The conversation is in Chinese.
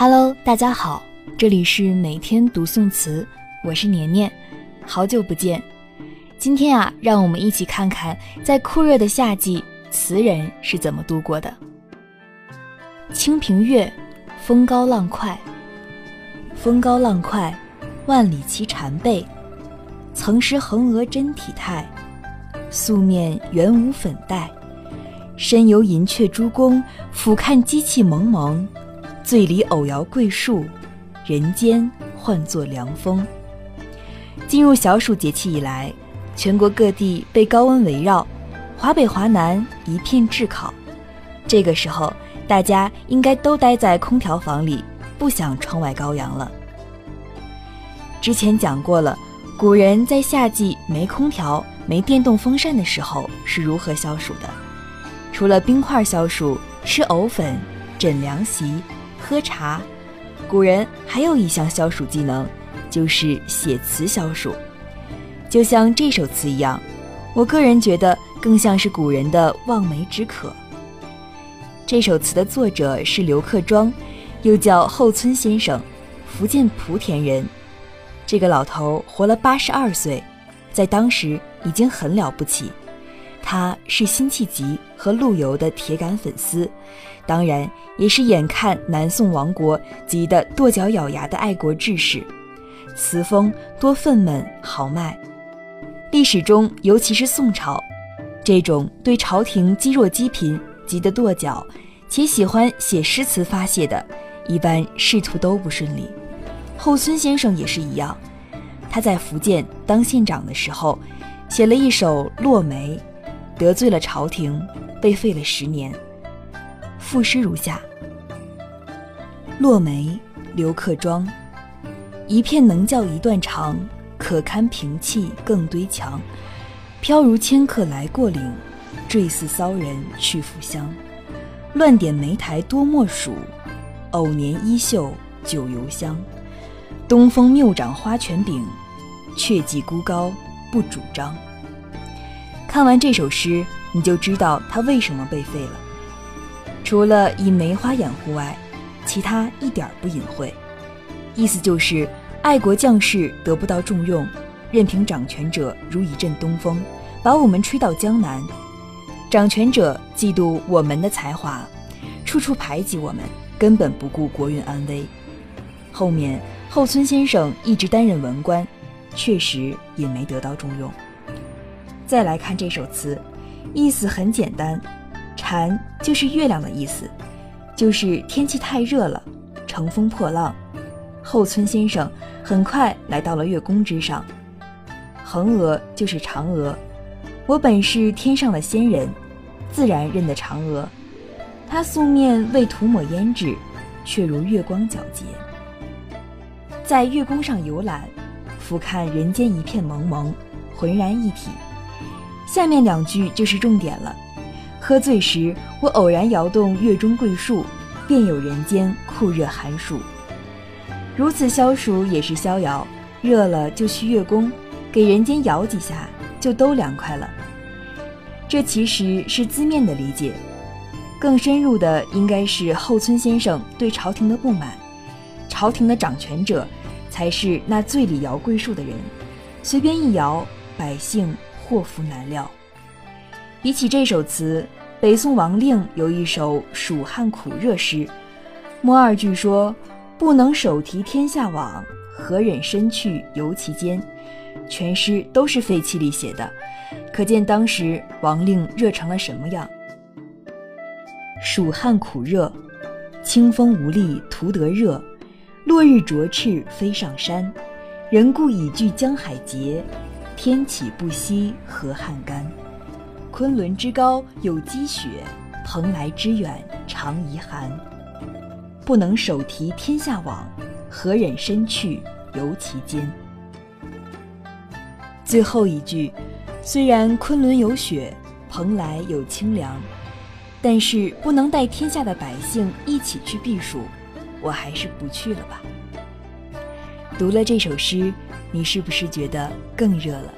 Hello，大家好，这里是每天读宋词，我是年年，好久不见。今天啊，让我们一起看看在酷热的夏季，词人是怎么度过的。清平乐，风高浪快。风高浪快，万里齐蝉背。曾识横额真体态，素面原无粉黛。身游银雀珠宫，俯看机器蒙蒙。醉里偶摇桂树，人间唤作凉风。进入小暑节气以来，全国各地被高温围绕，华北华南一片炙烤。这个时候，大家应该都待在空调房里，不想窗外高阳了。之前讲过了，古人在夏季没空调、没电动风扇的时候是如何消暑的。除了冰块消暑，吃藕粉、枕凉席。喝茶，古人还有一项消暑技能，就是写词消暑。就像这首词一样，我个人觉得更像是古人的望梅止渴。这首词的作者是刘克庄，又叫后村先生，福建莆田人。这个老头活了八十二岁，在当时已经很了不起。他是辛弃疾和陆游的铁杆粉丝，当然也是眼看南宋亡国急得跺脚咬牙的爱国志士。词风多愤懑豪迈。历史中，尤其是宋朝，这种对朝廷积弱积贫、急得跺脚，且喜欢写诗词发泄的，一般仕途都不顺利。后村先生也是一样，他在福建当县长的时候，写了一首《落梅》。得罪了朝廷，被废了十年。赋诗如下：落梅，刘克庄。一片能教一段长，可堪平气更堆墙。飘如迁客来过岭，坠似骚人去复乡。乱点莓苔多莫属，偶年衣袖久犹香。东风谬长花权柄，却寄孤高不主张。看完这首诗，你就知道他为什么被废了。除了以梅花掩护外，其他一点不隐晦。意思就是，爱国将士得不到重用，任凭掌权者如一阵东风，把我们吹到江南。掌权者嫉妒我们的才华，处处排挤我们，根本不顾国运安危。后面后村先生一直担任文官，确实也没得到重用。再来看这首词，意思很简单，蝉就是月亮的意思，就是天气太热了，乘风破浪。后村先生很快来到了月宫之上，横额就是嫦娥，我本是天上的仙人，自然认得嫦娥。她素面未涂抹胭脂，却如月光皎洁。在月宫上游览，俯瞰人间一片蒙蒙，浑然一体。下面两句就是重点了。喝醉时，我偶然摇动月中桂树，便有人间酷热寒暑。如此消暑也是逍遥，热了就去月宫，给人间摇几下，就都凉快了。这其实是字面的理解，更深入的应该是后村先生对朝廷的不满。朝廷的掌权者，才是那醉里摇桂树的人，随便一摇，百姓。祸福难料。比起这首词，北宋王令有一首蜀汉苦热诗，末二句说：“不能手提天下网，何忍身去游其间？”全诗都是废气里写的，可见当时王令热成了什么样。蜀汉苦热，清风无力徒得热，落日灼翅飞上山，人故已惧江海竭。天启不息，河汉干。昆仑之高有积雪，蓬莱之远常遗寒。不能手提天下网，何忍身去游其间？最后一句，虽然昆仑有雪，蓬莱有清凉，但是不能带天下的百姓一起去避暑，我还是不去了吧。读了这首诗。你是不是觉得更热了？